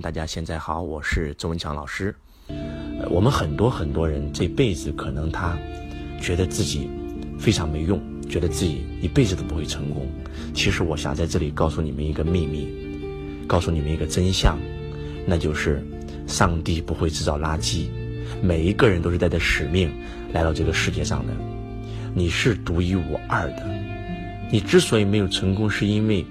大家现在好，我是周文强老师。我们很多很多人这辈子可能他觉得自己非常没用，觉得自己一辈子都不会成功。其实我想在这里告诉你们一个秘密，告诉你们一个真相，那就是上帝不会制造垃圾，每一个人都是带着使命来到这个世界上的。你是独一无二的。你之所以没有成功，是因为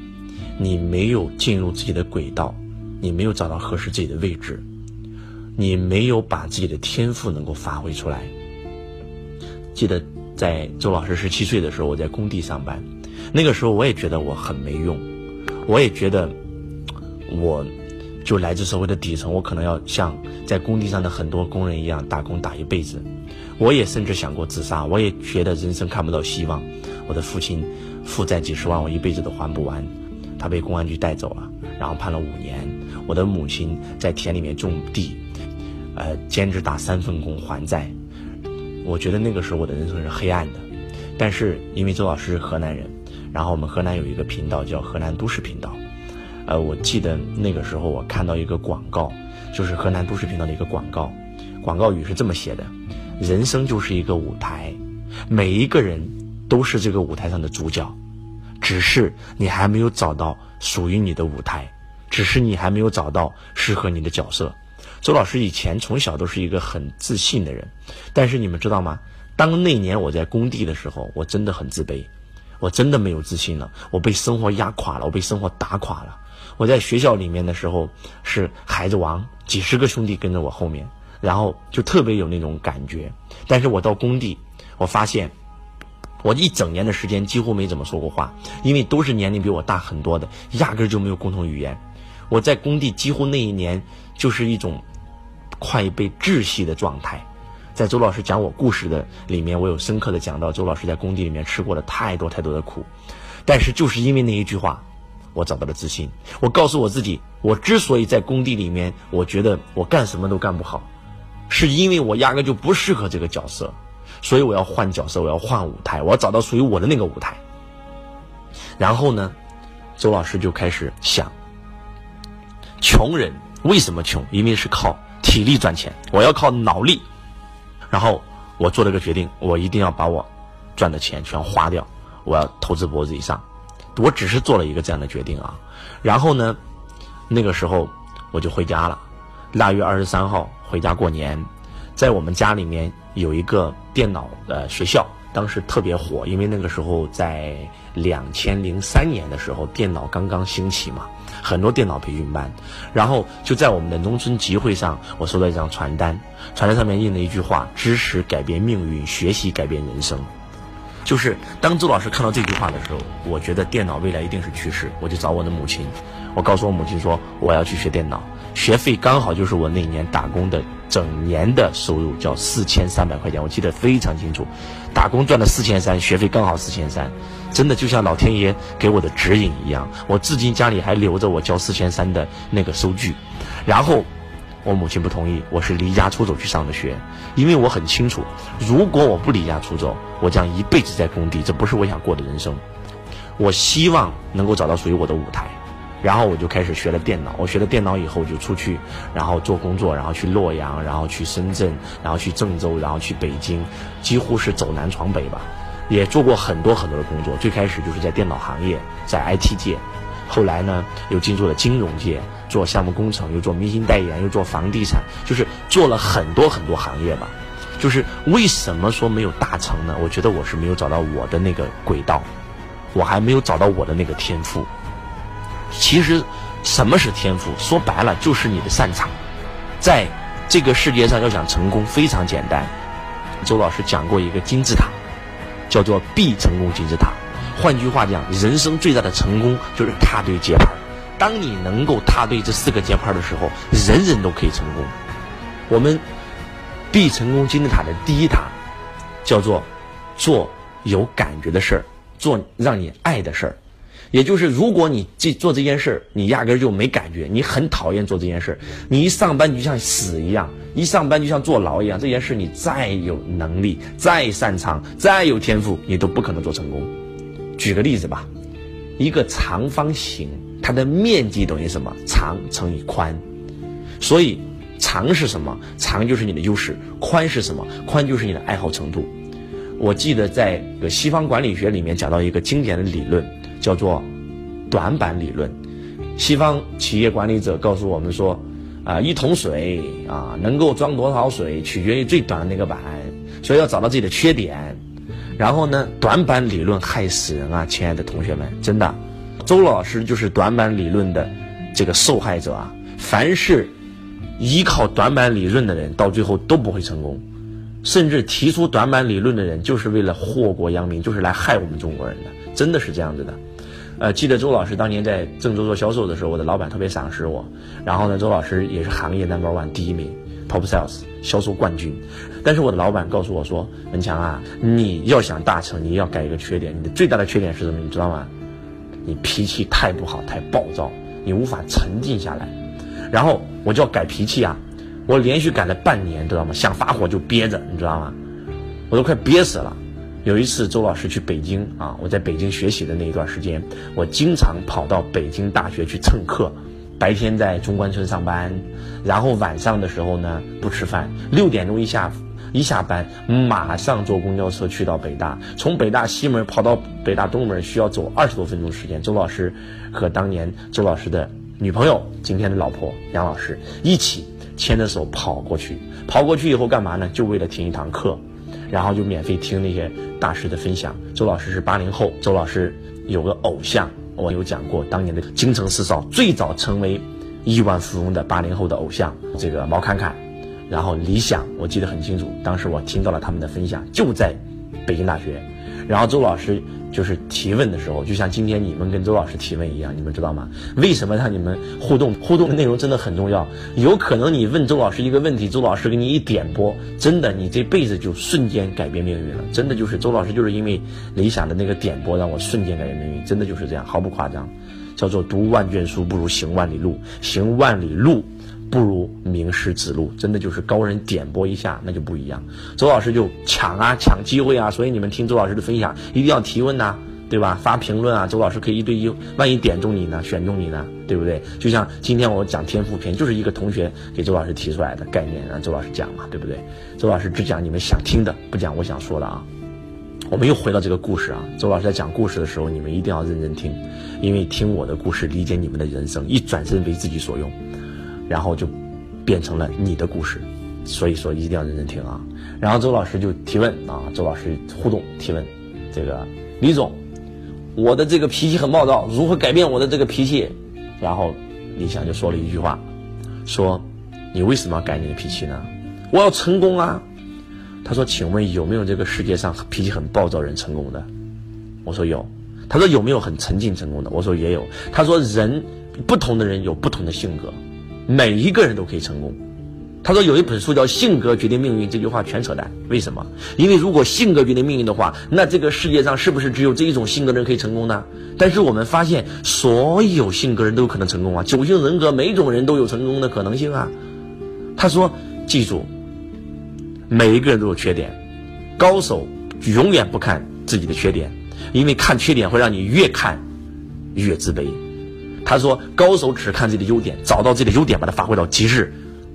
你没有进入自己的轨道。你没有找到合适自己的位置，你没有把自己的天赋能够发挥出来。记得在周老师十七岁的时候，我在工地上班，那个时候我也觉得我很没用，我也觉得我就来自社会的底层，我可能要像在工地上的很多工人一样打工打一辈子。我也甚至想过自杀，我也觉得人生看不到希望。我的父亲负债几十万，我一辈子都还不完，他被公安局带走了，然后判了五年。我的母亲在田里面种地，呃，兼职打三份工还债。我觉得那个时候我的人生是黑暗的。但是因为周老师是河南人，然后我们河南有一个频道叫河南都市频道。呃，我记得那个时候我看到一个广告，就是河南都市频道的一个广告，广告语是这么写的：人生就是一个舞台，每一个人都是这个舞台上的主角，只是你还没有找到属于你的舞台。只是你还没有找到适合你的角色。周老师以前从小都是一个很自信的人，但是你们知道吗？当那年我在工地的时候，我真的很自卑，我真的没有自信了，我被生活压垮了，我被生活打垮了。我在学校里面的时候是孩子王，几十个兄弟跟着我后面，然后就特别有那种感觉。但是我到工地，我发现我一整年的时间几乎没怎么说过话，因为都是年龄比我大很多的，压根就没有共同语言。我在工地几乎那一年就是一种快被窒息的状态，在周老师讲我故事的里面，我有深刻的讲到周老师在工地里面吃过了太多太多的苦，但是就是因为那一句话，我找到了自信。我告诉我自己，我之所以在工地里面，我觉得我干什么都干不好，是因为我压根就不适合这个角色，所以我要换角色，我要换舞台，我要找到属于我的那个舞台。然后呢，周老师就开始想。穷人为什么穷？因为是靠体力赚钱，我要靠脑力。然后我做了个决定，我一定要把我赚的钱全花掉，我要投资脖子以上。我只是做了一个这样的决定啊。然后呢，那个时候我就回家了。腊月二十三号回家过年，在我们家里面有一个电脑的学校。当时特别火，因为那个时候在两千零三年的时候，电脑刚刚兴起嘛，很多电脑培训班。然后就在我们的农村集会上，我收到一张传单，传单上面印了一句话：“知识改变命运，学习改变人生。”就是当周老师看到这句话的时候，我觉得电脑未来一定是趋势，我就找我的母亲，我告诉我母亲说我要去学电脑，学费刚好就是我那年打工的。整年的收入叫四千三百块钱，我记得非常清楚。打工赚了四千三，学费刚好四千三，真的就像老天爷给我的指引一样。我至今家里还留着我交四千三的那个收据。然后我母亲不同意，我是离家出走去上的学，因为我很清楚，如果我不离家出走，我将一辈子在工地，这不是我想过的人生。我希望能够找到属于我的舞台。然后我就开始学了电脑。我学了电脑以后就出去，然后做工作，然后去洛阳，然后去深圳，然后去郑州，然后去北京，几乎是走南闯北吧。也做过很多很多的工作。最开始就是在电脑行业，在 IT 界，后来呢又进入了金融界，做项目工程，又做明星代言，又做房地产，就是做了很多很多行业吧。就是为什么说没有大成呢？我觉得我是没有找到我的那个轨道，我还没有找到我的那个天赋。其实，什么是天赋？说白了就是你的擅长。在这个世界上，要想成功非常简单。周老师讲过一个金字塔，叫做必成功金字塔。换句话讲，人生最大的成功就是踏对节拍。当你能够踏对这四个节拍的时候，人人都可以成功。我们必成功金字塔的第一塔，叫做做有感觉的事儿，做让你爱的事儿。也就是，如果你这做这件事儿，你压根儿就没感觉，你很讨厌做这件事儿，你一上班就像死一样，一上班就像坐牢一样。这件事你再有能力、再擅长、再有天赋，你都不可能做成功。举个例子吧，一个长方形，它的面积等于什么？长乘以宽，所以长是什么？长就是你的优势。宽是什么？宽就是你的爱好程度。我记得在西方管理学里面讲到一个经典的理论，叫做短板理论。西方企业管理者告诉我们说，啊，一桶水啊，能够装多少水，取决于最短的那个板。所以要找到自己的缺点。然后呢，短板理论害死人啊，亲爱的同学们，真的，周老师就是短板理论的这个受害者啊。凡是依靠短板理论的人，到最后都不会成功。甚至提出短板理论的人，就是为了祸国殃民，就是来害我们中国人的，真的是这样子的。呃，记得周老师当年在郑州做销售的时候，我的老板特别赏识我。然后呢，周老师也是行业 number one 第一名，top sales 销售冠军。但是我的老板告诉我说：“文强啊，你要想大成，你要改一个缺点。你的最大的缺点是什么？你知道吗？你脾气太不好，太暴躁，你无法沉静下来。然后我就要改脾气啊！我连续改了半年，知道吗？想发火就憋着，你知道吗？我都快憋死了。有一次，周老师去北京啊，我在北京学习的那一段时间，我经常跑到北京大学去蹭课。白天在中关村上班，然后晚上的时候呢不吃饭，六点钟一下。一下班，马上坐公交车去到北大，从北大西门跑到北大东门需要走二十多分钟时间。周老师和当年周老师的女朋友，今天的老婆杨老师一起牵着手跑过去。跑过去以后干嘛呢？就为了听一堂课，然后就免费听那些大师的分享。周老师是八零后，周老师有个偶像，我有讲过，当年的京城四少最早成为亿万富翁的八零后的偶像，这个毛侃侃。然后理想，我记得很清楚，当时我听到了他们的分享，就在北京大学。然后周老师就是提问的时候，就像今天你们跟周老师提问一样，你们知道吗？为什么让你们互动？互动的内容真的很重要。有可能你问周老师一个问题，周老师给你一点拨，真的你这辈子就瞬间改变命运了。真的就是周老师就是因为理想的那个点拨，让我瞬间改变命运，真的就是这样，毫不夸张。叫做读万卷书不如行万里路，行万里路。不如名师指路，真的就是高人点拨一下，那就不一样。周老师就抢啊，抢机会啊，所以你们听周老师的分享一定要提问呐，对吧？发评论啊，周老师可以一对一，万一点中你呢，选中你呢，对不对？就像今天我讲天赋篇，就是一个同学给周老师提出来的概念，让周老师讲嘛，对不对？周老师只讲你们想听的，不讲我想说的啊。我们又回到这个故事啊，周老师在讲故事的时候，你们一定要认真听，因为听我的故事，理解你们的人生，一转身为自己所用。然后就变成了你的故事，所以说一定要认真听啊。然后周老师就提问啊，周老师互动提问，这个李总，我的这个脾气很暴躁，如何改变我的这个脾气？然后李想就说了一句话，说你为什么要改你的脾气呢？我要成功啊。他说，请问有没有这个世界上脾气很暴躁人成功的？我说有。他说有没有很沉静成功的？我说也有。他说人不同的人有不同的性格。每一个人都可以成功。他说有一本书叫《性格决定命运》，这句话全扯淡。为什么？因为如果性格决定命运的话，那这个世界上是不是只有这一种性格的人可以成功呢？但是我们发现，所有性格人都有可能成功啊！九型人格，每种人都有成功的可能性啊。他说：“记住，每一个人都有缺点，高手永远不看自己的缺点，因为看缺点会让你越看越自卑。”他说：“高手只看自己的优点，找到自己的优点，把它发挥到极致。”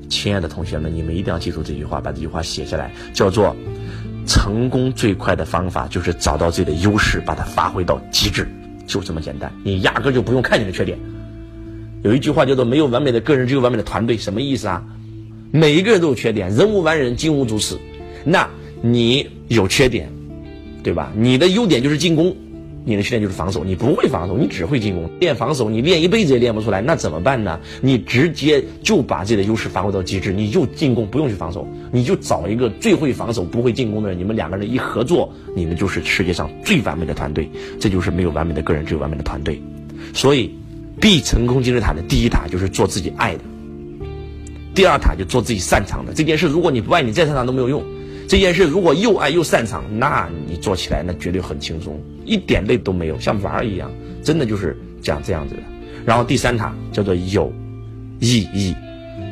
亲爱的同学们，你们一定要记住这句话，把这句话写下来，叫做“成功最快的方法就是找到自己的优势，把它发挥到极致，就这么简单。你压根就不用看你的缺点。”有一句话叫做“没有完美的个人，只有完美的团队”，什么意思啊？每一个人都有缺点，人无完人，金无足赤。那你有缺点，对吧？你的优点就是进攻。你的训练就是防守，你不会防守，你只会进攻。练防守，你练一辈子也练不出来，那怎么办呢？你直接就把自己的优势发挥到极致，你就进攻，不用去防守，你就找一个最会防守、不会进攻的人，你们两个人一合作，你们就是世界上最完美的团队。这就是没有完美的个人，只有完美的团队。所以，必成功金字塔的第一塔就是做自己爱的，第二塔就做自己擅长的。这件事，如果你不爱你再擅长都没有用。这件事如果又爱又擅长，那你做起来那绝对很轻松，一点累都没有，像玩儿一样，真的就是讲这样子的。然后第三塔叫做有意义。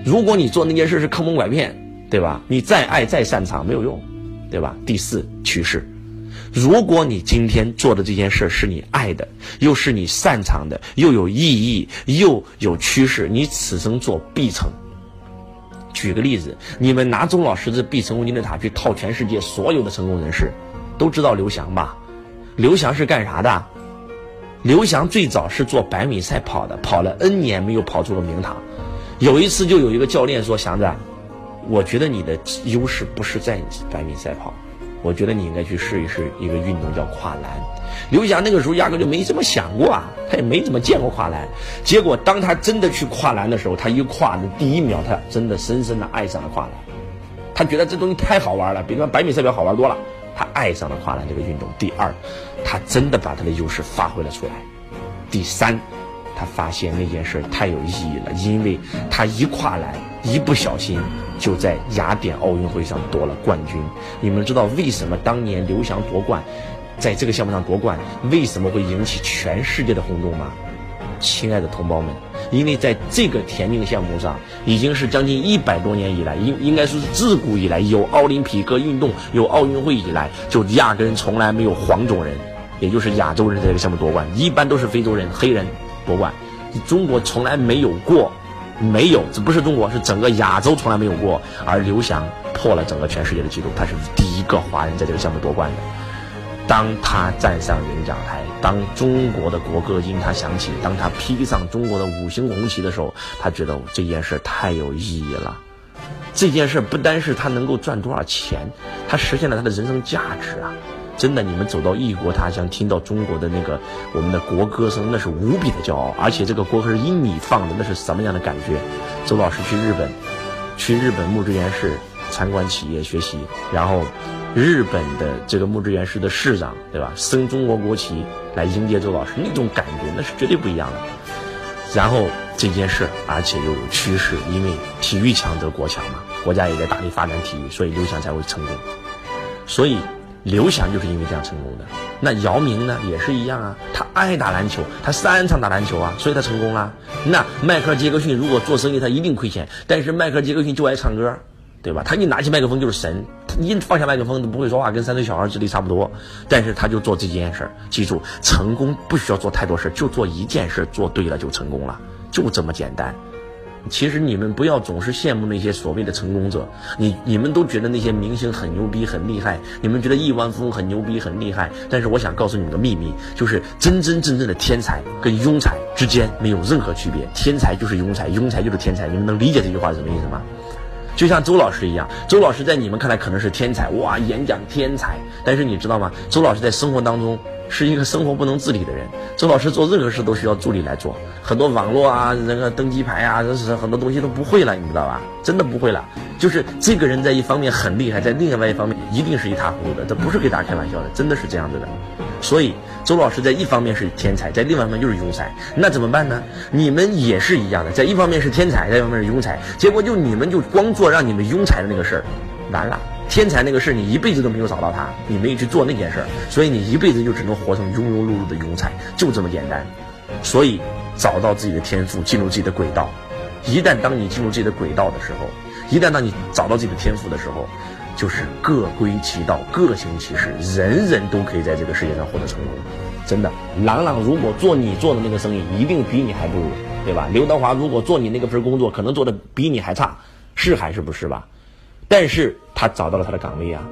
如果你做那件事是坑蒙拐骗，对吧？你再爱再擅长没有用，对吧？第四趋势，如果你今天做的这件事是你爱的，又是你擅长的，又有意义，又有趋势，你此生做必成。举个例子，你们拿钟老师这必成功金字塔去套全世界所有的成功人士，都知道刘翔吧？刘翔是干啥的？刘翔最早是做百米赛跑的，跑了 N 年没有跑出个名堂。有一次就有一个教练说：“祥子，我觉得你的优势不是在百米赛跑，我觉得你应该去试一试一个运动叫跨栏。”刘翔那个时候压根就没这么想过啊，他也没怎么见过跨栏。结果当他真的去跨栏的时候，他一跨的第一秒，他真的深深的爱上了跨栏。他觉得这东西太好玩了，比那百米赛跑好玩多了。他爱上了跨栏这个运动。第二，他真的把他的优势发挥了出来。第三，他发现那件事太有意义了，因为他一跨栏，一不小心就在雅典奥运会上夺了冠军。你们知道为什么当年刘翔夺冠？在这个项目上夺冠，为什么会引起全世界的轰动吗？亲爱的同胞们，因为在这个田径项目上，已经是将近一百多年以来，应应该说是自古以来有奥林匹克运动、有奥运会以来，就压根从来没有黄种人，也就是亚洲人在这个项目夺冠，一般都是非洲人、黑人夺冠。中国从来没有过，没有，这不是中国，是整个亚洲从来没有过。而刘翔破了整个全世界的纪录，他是第一个华人在这个项目夺冠的。当他站上领奖台，当中国的国歌因他响起，当他披上中国的五星红旗的时候，他觉得这件事太有意义了。这件事不单是他能够赚多少钱，他实现了他的人生价值啊！真的，你们走到异国他乡，听到中国的那个我们的国歌声，那是无比的骄傲。而且这个国歌是因你放的，那是什么样的感觉？周老师去日本，去日本木之原市参观企业学习，然后。日本的这个木之原市的市长，对吧？升中国国旗来迎接周老师，那种感觉那是绝对不一样的。然后这件事，而且又有趋势，因为体育强则国强嘛，国家也在大力发展体育，所以刘翔才会成功。所以刘翔就是因为这样成功的。那姚明呢，也是一样啊，他爱打篮球，他擅长打篮球啊，所以他成功了。那迈克尔杰克逊如果做生意，他一定亏钱，但是迈克尔杰克逊就爱唱歌。对吧？他一拿起麦克风就是神，一放下麦克风都不会说话，跟三岁小孩智力差不多。但是他就做这件事儿，记住，成功不需要做太多事儿，就做一件事，做对了就成功了，就这么简单。其实你们不要总是羡慕那些所谓的成功者，你你们都觉得那些明星很牛逼很厉害，你们觉得亿万富翁很牛逼很厉害。但是我想告诉你们个秘密，就是真真正正的天才跟庸才之间没有任何区别，天才就是庸才，庸才就是天才。你们能理解这句话是什么意思吗？就像周老师一样，周老师在你们看来可能是天才，哇，演讲天才。但是你知道吗？周老师在生活当中是一个生活不能自理的人。周老师做任何事都需要助理来做，很多网络啊，那个登机牌啊，这是很多东西都不会了，你知道吧？真的不会了。就是这个人在一方面很厉害，在另外一方面一定是一塌糊涂的，这不是给大家开玩笑的，真的是这样子的。所以，周老师在一方面是天才，在另外一方面就是庸才。那怎么办呢？你们也是一样的，在一方面是天才，在一方面是庸才。结果就你们就光做让你们庸才的那个事儿，完了。天才那个事儿，你一辈子都没有找到他，你没有去做那件事儿，所以你一辈子就只能活成庸庸碌碌的庸才，就这么简单。所以，找到自己的天赋，进入自己的轨道。一旦当你进入自己的轨道的时候，一旦当你找到自己的天赋的时候。就是各归其道，各行其事，人人都可以在这个世界上获得成功。真的，朗朗如果做你做的那个生意，一定比你还不如，对吧？刘德华如果做你那个份工作，可能做的比你还差，是还是不是吧？但是他找到了他的岗位啊，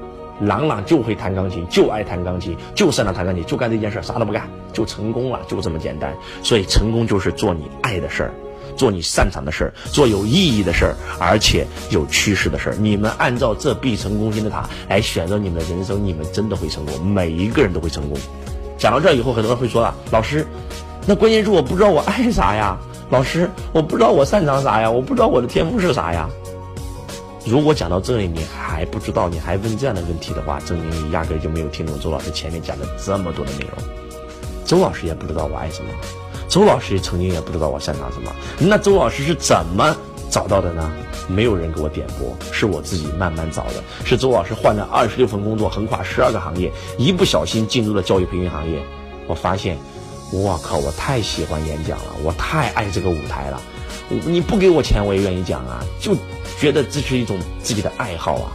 朗朗就会弹钢琴，就爱弹钢琴，就擅长弹钢琴，就干这件事儿，啥都不干，就成功了，就这么简单。所以，成功就是做你爱的事儿。做你擅长的事儿，做有意义的事儿，而且有趋势的事儿。你们按照这必成功金字塔来选择你们的人生，你们真的会成功。每一个人都会成功。讲到这儿以后，很多人会说了：“老师，那关键是我不知道我爱啥呀？老师，我不知道我擅长啥呀？我不知道我的天赋是啥呀？”如果讲到这里你还不知道，你还问这样的问题的话，证明你压根就没有听懂周老师前面讲的这么多的内容。周老师也不知道我爱什么。周老师曾经也不知道我擅长什么，那周老师是怎么找到的呢？没有人给我点拨，是我自己慢慢找的。是周老师换了二十六份工作，横跨十二个行业，一不小心进入了教育培训行业。我发现，我靠，我太喜欢演讲了，我太爱这个舞台了。你不给我钱，我也愿意讲啊，就觉得这是一种自己的爱好啊。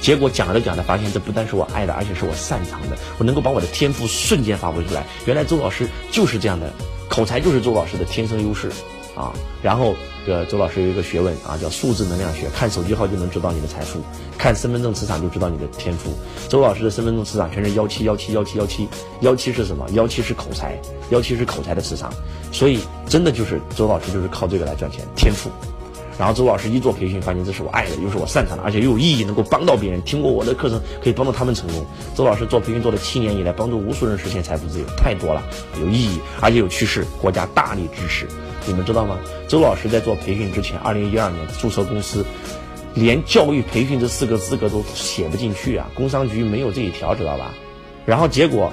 结果讲着讲着，发现这不单是我爱的，而且是我擅长的，我能够把我的天赋瞬间发挥出来。原来周老师就是这样的。口才就是周老师的天生优势，啊。然后，呃，周老师有一个学问啊，叫数字能量学，看手机号就能知道你的财富，看身份证磁场就知道你的天赋。周老师的身份证磁场全是幺七幺七幺七幺七，幺七是什么？幺七是口才，幺七是口才的磁场。所以，真的就是周老师就是靠这个来赚钱，天赋。然后周老师一做培训，发现这是我爱的，又是我擅长的，而且又有意义，能够帮到别人。听过我的课程，可以帮助他们成功。周老师做培训做了七年以来，帮助无数人实现财富自由，太多了，有意义，而且有趋势，国家大力支持。你们知道吗？周老师在做培训之前，二零一二年注册公司，连教育培训这四个资格都写不进去啊，工商局没有这一条，知道吧？然后结果。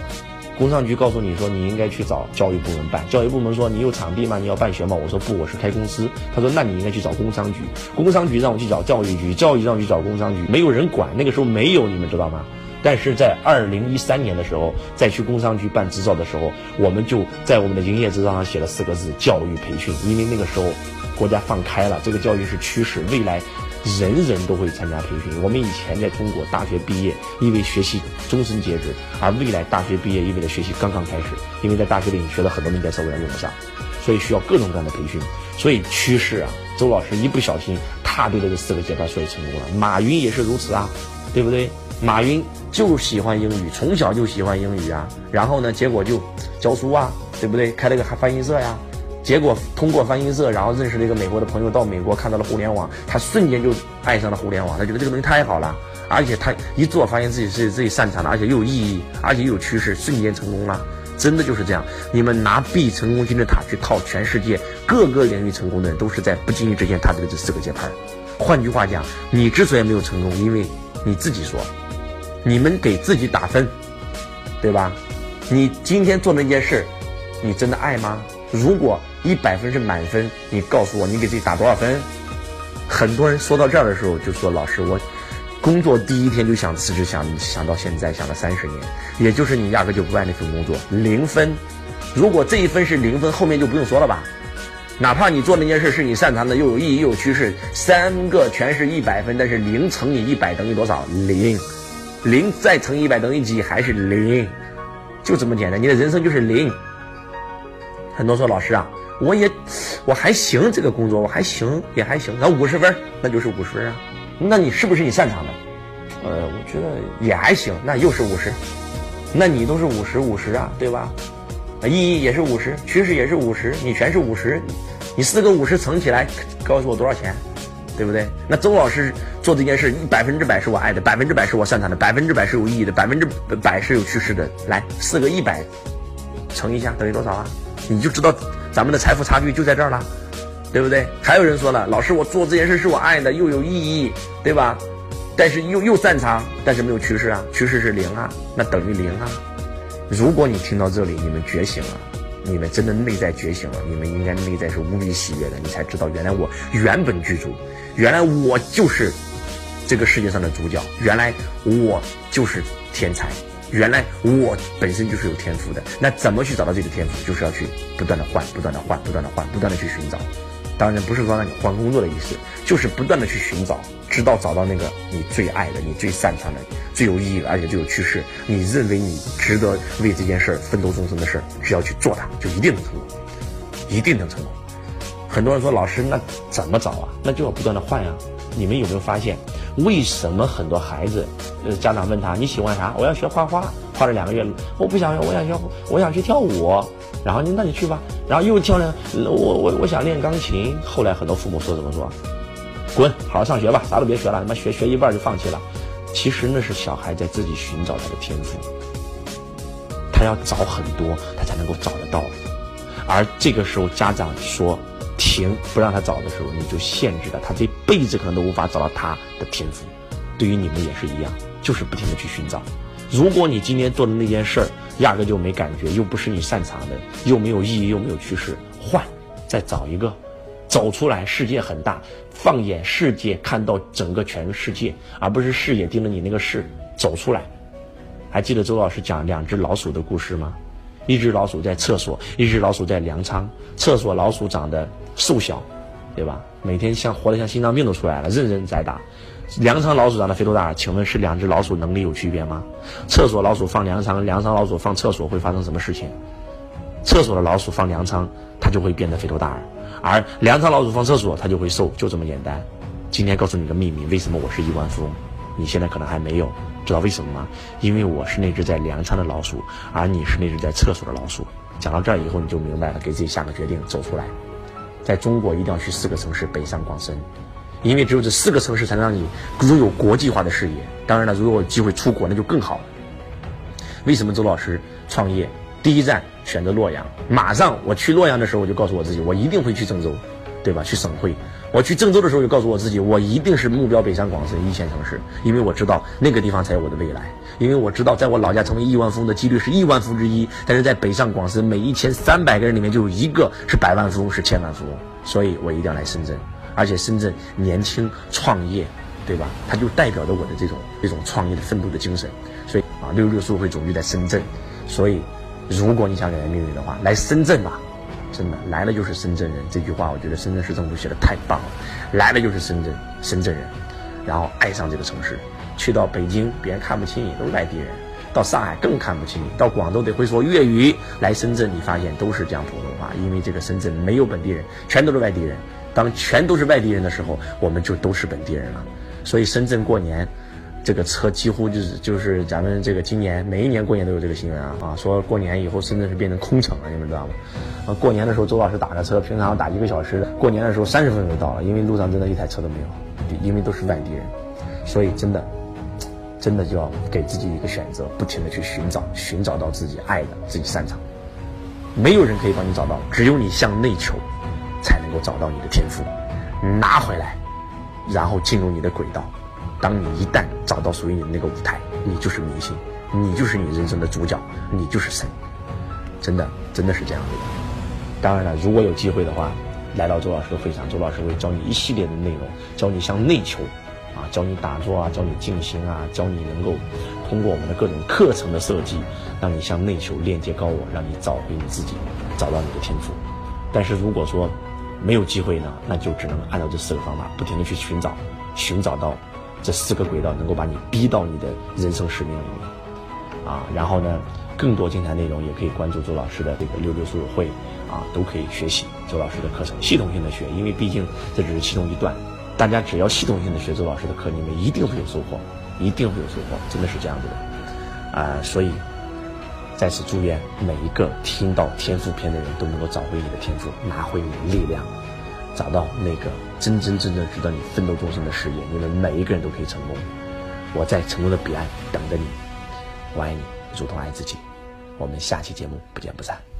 工商局告诉你说你应该去找教育部门办，教育部门说你有场地吗？你要办学吗？我说不，我是开公司。他说那你应该去找工商局，工商局让我去找教育局，教育让我去找工商局，没有人管。那个时候没有，你们知道吗？但是在二零一三年的时候，再去工商局办执照的时候，我们就在我们的营业执照上写了四个字：教育培训。因为那个时候国家放开了，这个教育是趋势，未来。人人都会参加培训。我们以前在中国大学毕业意味学习终身截止，而未来大学毕业意味着学习刚刚开始。因为在大学里你学了很多东西，在社会上用不上，所以需要各种各样的培训。所以趋势啊，周老师一不小心踏对了这四个节拍，所以成功了。马云也是如此啊，对不对？马云就喜欢英语，从小就喜欢英语啊，然后呢，结果就教书啊，对不对？开了个还翻译社呀。结果通过翻译社，然后认识了一个美国的朋友，到美国看到了互联网，他瞬间就爱上了互联网，他觉得这个东西太好了，而且他一做发现自己是自己擅长的，而且又有意义，而且又有趋势，瞬间成功了，真的就是这样。你们拿 B 成功金字塔去套全世界各个领域成功的人，都是在不经意之间踏对了这四个节拍。换句话讲，你之所以没有成功，因为你自己说，你们给自己打分，对吧？你今天做那件事，你真的爱吗？如果一百分是满分，你告诉我你给自己打多少分？很多人说到这儿的时候就说：“老师，我工作第一天就想辞职，想想到现在想了三十年，也就是你压根就不爱那份工作，零分。如果这一分是零分，后面就不用说了吧？哪怕你做那件事是你擅长的，又有意义又有趋势，三个全是一百分，但是零乘以一百等于多少？零，零再乘一百等于几？还是零？就这么简单，你的人生就是零。很多说老师啊。”我也，我还行，这个工作我还行，也还行。那五十分，那就是五十分啊。那你是不是你擅长的？呃，我觉得也还行，那又是五十。那你都是五十五十啊，对吧？意义也是五十，趋势也是五十，你全是五十。你四个五十乘起来，告诉我多少钱？对不对？那周老师做这件事，百分之百是我爱的，百分之百是我擅长的，百分之百是有意义的，百分之百是有趋势的。来，四个一百乘一下等于多少啊？你就知道。咱们的财富差距就在这儿了，对不对？还有人说了，老师，我做这件事是我爱的，又有意义，对吧？但是又又擅长，但是没有趋势啊，趋势是零啊，那等于零啊。如果你听到这里，你们觉醒了，你们真的内在觉醒了，你们应该内在是无比喜悦的，你才知道原来我原本具足，原来我就是这个世界上的主角，原来我就是天才。原来我本身就是有天赋的，那怎么去找到这个天赋？就是要去不断的换，不断的换，不断的换，不断的去寻找。当然不是说让你换工作的意思，就是不断的去寻找，直到找到那个你最爱的、你最擅长的、最有意义的，而且最有趋势，你认为你值得为这件事奋斗终身的事，只要去做它，就一定能成功，一定能成功。很多人说老师，那怎么找啊？那就要不断的换呀。你们有没有发现？为什么很多孩子，呃，家长问他你喜欢啥？我要学画画，画了两个月，我不想学，我想学，我想去跳舞。然后你那你去吧。然后又跳了，我我我想练钢琴。后来很多父母说怎么说？滚，好好上学吧，啥都别学了，他妈学学一半就放弃了。其实那是小孩在自己寻找他的天赋，他要找很多，他才能够找得到。而这个时候家长说。停，不让他找的时候，你就限制了他这辈子可能都无法找到他的天赋。对于你们也是一样，就是不停的去寻找。如果你今天做的那件事儿压根就没感觉，又不是你擅长的，又没有意义，又没有趋势，换，再找一个，走出来。世界很大，放眼世界，看到整个全世界，而不是视野盯着你那个事，走出来。还记得周老师讲两只老鼠的故事吗？一只老鼠在厕所，一只老鼠在粮仓。厕所老鼠长得瘦小，对吧？每天像活得像心脏病都出来了，任人宰打。粮仓老鼠长得肥头大耳，请问是两只老鼠能力有区别吗？厕所老鼠放粮仓，粮仓老鼠放厕所会发生什么事情？厕所的老鼠放粮仓，它就会变得肥头大耳，而粮仓老鼠放厕所，它就会瘦，就这么简单。今天告诉你个秘密，为什么我是亿万富翁？你现在可能还没有知道为什么吗？因为我是那只在粮仓的老鼠，而你是那只在厕所的老鼠。讲到这儿以后，你就明白了，给自己下个决定，走出来。在中国一定要去四个城市，北上广深，因为只有这四个城市才能让你拥有国际化的视野。当然了，如果有机会出国，那就更好了。为什么周老师创业第一站选择洛阳？马上我去洛阳的时候，我就告诉我自己，我一定会去郑州，对吧？去省会。我去郑州的时候，就告诉我自己，我一定是目标北上广深一线城市，因为我知道那个地方才有我的未来。因为我知道，在我老家成为亿万富翁的几率是亿万富翁之一，但是在北上广深，每一千三百个人里面就有一个是百万富翁，是千万富翁。所以我一定要来深圳，而且深圳年轻创业，对吧？它就代表着我的这种这种创业的奋斗的精神。所以啊，六六书会总局在深圳，所以如果你想改变命运的话，来深圳吧，真的来了就是深圳人。这句话我觉得深圳市政府写的太棒了，来了就是深圳深圳人，然后爱上这个城市。去到北京，别人看不起你，都是外地人；到上海更看不起你；到广州得会说粤语。来深圳，你发现都是讲普通话，因为这个深圳没有本地人，全都是外地人。当全都是外地人的时候，我们就都是本地人了。所以深圳过年，这个车几乎就是就是咱们这个今年每一年过年都有这个新闻啊啊，说过年以后深圳是变成空城了，你们知道吗？啊，过年的时候周老师打个车，平常打一个小时的，过年的时候三十分钟就到了，因为路上真的一台车都没有，因为都是外地人，所以真的。真的就要给自己一个选择，不停的去寻找，寻找到自己爱的、自己擅长。没有人可以帮你找到，只有你向内求，才能够找到你的天赋，拿回来，然后进入你的轨道。当你一旦找到属于你的那个舞台，你就是明星，你就是你人生的主角，你就是神。真的，真的是这样子的。当然了，如果有机会的话，来到周老师的会场，周老师会教你一系列的内容，教你向内求。啊，教你打坐啊，教你静心啊，教你能够通过我们的各种课程的设计，让你向内求，链接高我，让你找回你自己，找到你的天赋。但是如果说没有机会呢，那就只能按照这四个方法，不停的去寻找，寻找到这四个轨道，能够把你逼到你的人生使命里面。啊，然后呢，更多精彩内容也可以关注周老师的这个六六书友会，啊，都可以学习周老师的课程，系统性的学，因为毕竟这只是其中一段。大家只要系统性的学周老师的课，你们一定会有收获，一定会有收获，真的是这样子的，啊，所以在此祝愿每一个听到天赋篇的人都能够找回你的天赋，拿回你的力量，找到那个真真正正值得你奋斗终身的事业，你们每一个人都可以成功。我在成功的彼岸等着你，我爱你，如同爱自己。我们下期节目不见不散。